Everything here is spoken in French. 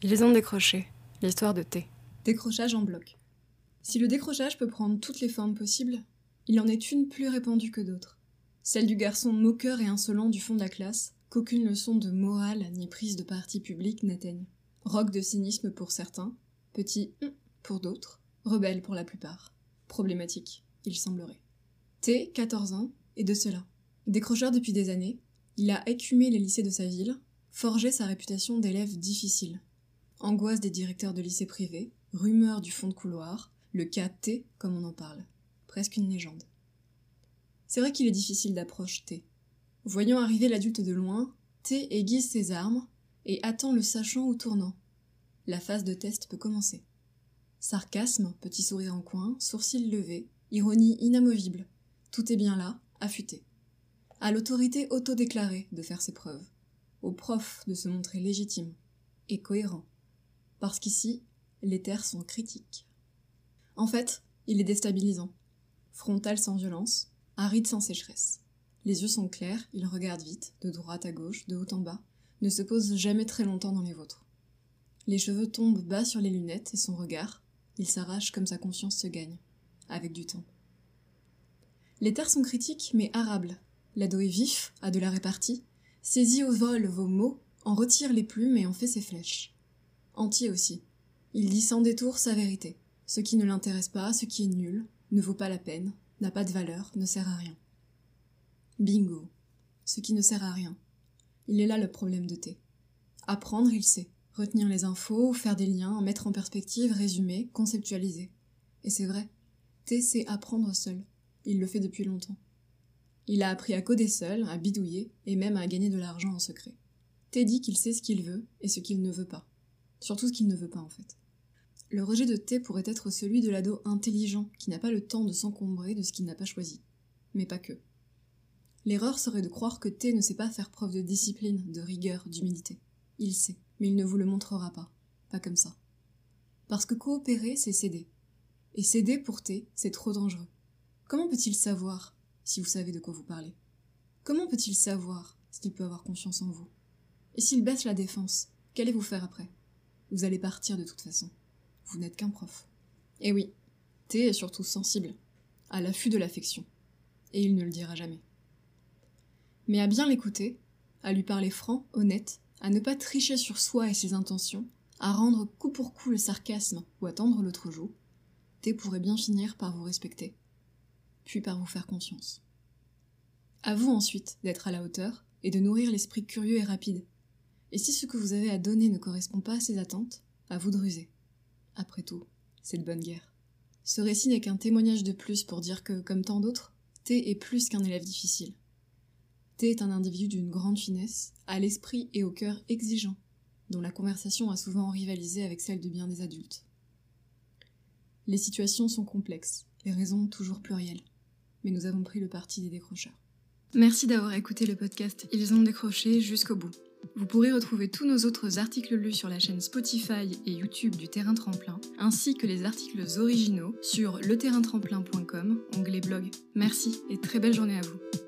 Ils ont décroché. L'histoire de T. Décrochage en bloc. Si le décrochage peut prendre toutes les formes possibles, il en est une plus répandue que d'autres. Celle du garçon moqueur et insolent du fond de la classe, qu'aucune leçon de morale ni prise de parti public n'atteigne. Roc de cynisme pour certains, petit hum pour d'autres, rebelle pour la plupart. Problématique, il semblerait. T, 14 ans, est de cela. Décrocheur depuis des années, il a écumé les lycées de sa ville, forgé sa réputation d'élève difficile angoisse des directeurs de lycées privés, rumeur du fond de couloir, le cas T comme on en parle. Presque une légende. C'est vrai qu'il est difficile d'approche T. Voyant arriver l'adulte de loin, T aiguise ses armes et attend le sachant ou tournant. La phase de test peut commencer. Sarcasme, petit sourire en coin, sourcils levés, ironie inamovible. Tout est bien là, affûté. À l'autorité autodéclarée de faire ses preuves. Au prof de se montrer légitime et cohérent parce qu'ici, les terres sont critiques. En fait, il est déstabilisant. Frontal sans violence, aride sans sécheresse. Les yeux sont clairs, il regarde vite, de droite à gauche, de haut en bas, ne se pose jamais très longtemps dans les vôtres. Les cheveux tombent bas sur les lunettes et son regard, il s'arrache comme sa confiance se gagne, avec du temps. Les terres sont critiques mais arables. L'ado est vif, a de la répartie, saisit au vol vos mots, en retire les plumes et en fait ses flèches entier aussi. Il dit sans détour sa vérité. Ce qui ne l'intéresse pas, ce qui est nul, ne vaut pas la peine, n'a pas de valeur, ne sert à rien. Bingo. Ce qui ne sert à rien. Il est là le problème de T. Apprendre, il sait. Retenir les infos, faire des liens, mettre en perspective, résumer, conceptualiser. Et c'est vrai. T sait apprendre seul. Il le fait depuis longtemps. Il a appris à coder seul, à bidouiller, et même à gagner de l'argent en secret. T dit qu'il sait ce qu'il veut et ce qu'il ne veut pas. Surtout ce qu'il ne veut pas en fait. Le rejet de T pourrait être celui de l'ado intelligent qui n'a pas le temps de s'encombrer de ce qu'il n'a pas choisi. Mais pas que. L'erreur serait de croire que T ne sait pas faire preuve de discipline, de rigueur, d'humilité. Il sait, mais il ne vous le montrera pas. Pas comme ça. Parce que coopérer, c'est céder. Et céder pour T, c'est trop dangereux. Comment peut-il savoir si vous savez de quoi vous parlez? Comment peut-il savoir s'il peut avoir confiance en vous? Et s'il baisse la défense, qu'allez-vous faire après? Vous allez partir de toute façon. Vous n'êtes qu'un prof. Et oui, T est surtout sensible, à l'affût de l'affection. Et il ne le dira jamais. Mais à bien l'écouter, à lui parler franc, honnête, à ne pas tricher sur soi et ses intentions, à rendre coup pour coup le sarcasme ou à tendre l'autre joue, T pourrait bien finir par vous respecter, puis par vous faire confiance. À vous ensuite d'être à la hauteur et de nourrir l'esprit curieux et rapide et si ce que vous avez à donner ne correspond pas à ses attentes, à vous de ruser. Après tout, c'est de bonne guerre. Ce récit n'est qu'un témoignage de plus pour dire que, comme tant d'autres, T est plus qu'un élève difficile. T est un individu d'une grande finesse, à l'esprit et au cœur exigeant, dont la conversation a souvent rivalisé avec celle de bien des adultes. Les situations sont complexes, les raisons toujours plurielles, mais nous avons pris le parti des décrocheurs. Merci d'avoir écouté le podcast Ils ont décroché jusqu'au bout. Vous pourrez retrouver tous nos autres articles lus sur la chaîne Spotify et YouTube du Terrain Tremplin, ainsi que les articles originaux sur leterraintremplin.com, onglet blog. Merci et très belle journée à vous.